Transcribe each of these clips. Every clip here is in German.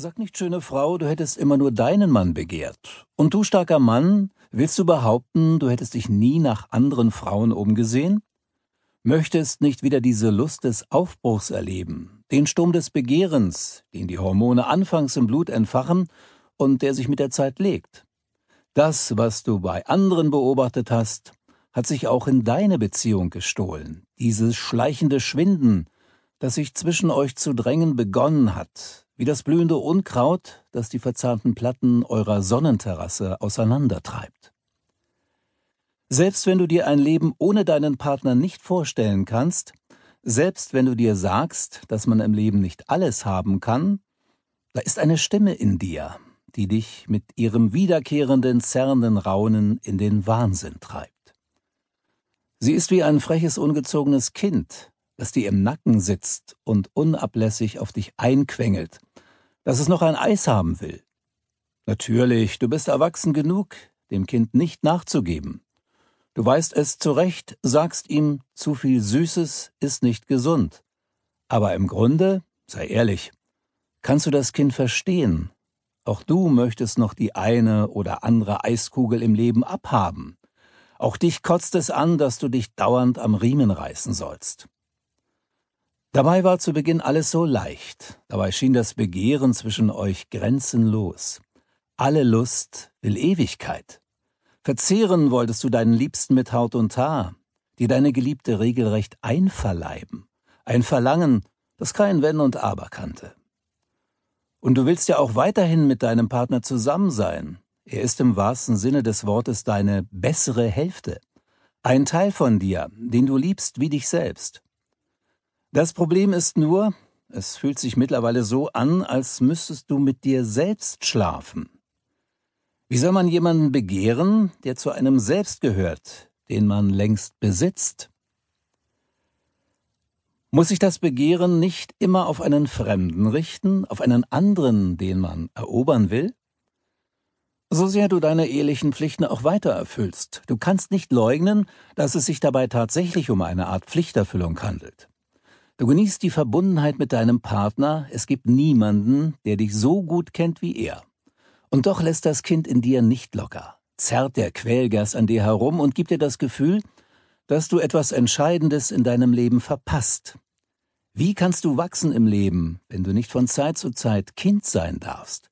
Sag nicht, schöne Frau, du hättest immer nur deinen Mann begehrt. Und du, starker Mann, willst du behaupten, du hättest dich nie nach anderen Frauen umgesehen? Möchtest nicht wieder diese Lust des Aufbruchs erleben, den Sturm des Begehrens, den die Hormone anfangs im Blut entfachen und der sich mit der Zeit legt? Das, was du bei anderen beobachtet hast, hat sich auch in deine Beziehung gestohlen. Dieses schleichende Schwinden, das sich zwischen euch zu drängen begonnen hat, wie das blühende Unkraut, das die verzahnten Platten eurer Sonnenterrasse auseinandertreibt. Selbst wenn du dir ein Leben ohne deinen Partner nicht vorstellen kannst, selbst wenn du dir sagst, dass man im Leben nicht alles haben kann, da ist eine Stimme in dir, die dich mit ihrem wiederkehrenden, zerrenden Raunen in den Wahnsinn treibt. Sie ist wie ein freches, ungezogenes Kind, das dir im Nacken sitzt und unablässig auf dich einquengelt, dass es noch ein Eis haben will. Natürlich, du bist erwachsen genug, dem Kind nicht nachzugeben. Du weißt es zurecht, sagst ihm, zu viel Süßes ist nicht gesund. Aber im Grunde, sei ehrlich, kannst du das Kind verstehen. Auch du möchtest noch die eine oder andere Eiskugel im Leben abhaben. Auch dich kotzt es an, dass du dich dauernd am Riemen reißen sollst. Dabei war zu Beginn alles so leicht, dabei schien das Begehren zwischen euch grenzenlos. Alle Lust will Ewigkeit. Verzehren wolltest du deinen Liebsten mit Haut und Haar, dir deine Geliebte regelrecht einverleiben. Ein Verlangen, das kein Wenn und Aber kannte. Und du willst ja auch weiterhin mit deinem Partner zusammen sein. Er ist im wahrsten Sinne des Wortes deine bessere Hälfte. Ein Teil von dir, den du liebst wie dich selbst. Das Problem ist nur, es fühlt sich mittlerweile so an, als müsstest du mit dir selbst schlafen. Wie soll man jemanden begehren, der zu einem selbst gehört, den man längst besitzt? Muss sich das Begehren nicht immer auf einen Fremden richten, auf einen anderen, den man erobern will? So sehr du deine ehelichen Pflichten auch weiter erfüllst, du kannst nicht leugnen, dass es sich dabei tatsächlich um eine Art Pflichterfüllung handelt. Du genießt die Verbundenheit mit deinem Partner, es gibt niemanden, der dich so gut kennt wie er. Und doch lässt das Kind in dir nicht locker, zerrt der Quälgas an dir herum und gibt dir das Gefühl, dass du etwas Entscheidendes in deinem Leben verpasst. Wie kannst du wachsen im Leben, wenn du nicht von Zeit zu Zeit Kind sein darfst?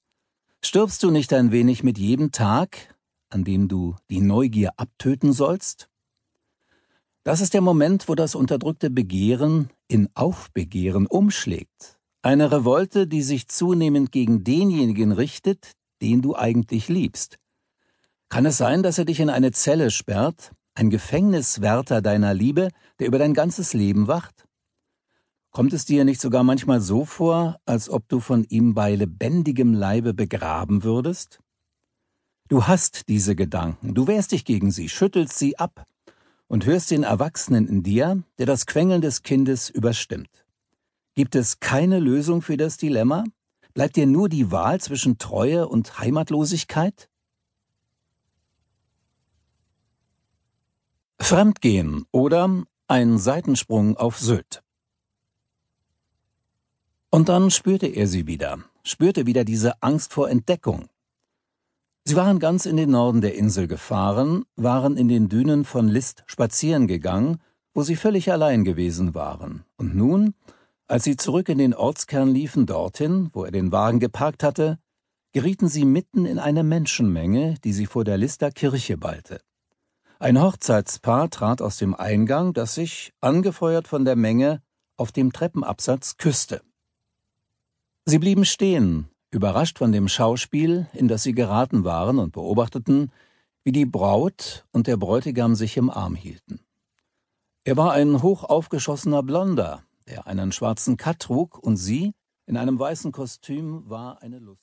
Stirbst du nicht ein wenig mit jedem Tag, an dem du die Neugier abtöten sollst? Das ist der Moment, wo das unterdrückte Begehren in Aufbegehren umschlägt. Eine Revolte, die sich zunehmend gegen denjenigen richtet, den du eigentlich liebst. Kann es sein, dass er dich in eine Zelle sperrt, ein Gefängniswärter deiner Liebe, der über dein ganzes Leben wacht? Kommt es dir nicht sogar manchmal so vor, als ob du von ihm bei lebendigem Leibe begraben würdest? Du hast diese Gedanken, du wehrst dich gegen sie, schüttelst sie ab, und hörst den Erwachsenen in dir, der das Quengeln des Kindes überstimmt. Gibt es keine Lösung für das Dilemma? Bleibt dir nur die Wahl zwischen Treue und Heimatlosigkeit? Fremdgehen oder ein Seitensprung auf Sylt. Und dann spürte er sie wieder, spürte wieder diese Angst vor Entdeckung, Sie waren ganz in den Norden der Insel gefahren, waren in den Dünen von List spazieren gegangen, wo sie völlig allein gewesen waren. Und nun, als sie zurück in den Ortskern liefen, dorthin, wo er den Wagen geparkt hatte, gerieten sie mitten in eine Menschenmenge, die sie vor der Lister Kirche ballte. Ein Hochzeitspaar trat aus dem Eingang, das sich, angefeuert von der Menge, auf dem Treppenabsatz küsste. Sie blieben stehen, überrascht von dem Schauspiel, in das sie geraten waren und beobachteten, wie die Braut und der Bräutigam sich im Arm hielten. Er war ein hochaufgeschossener Blonder, der einen schwarzen Katt trug, und sie, in einem weißen Kostüm, war eine Lust.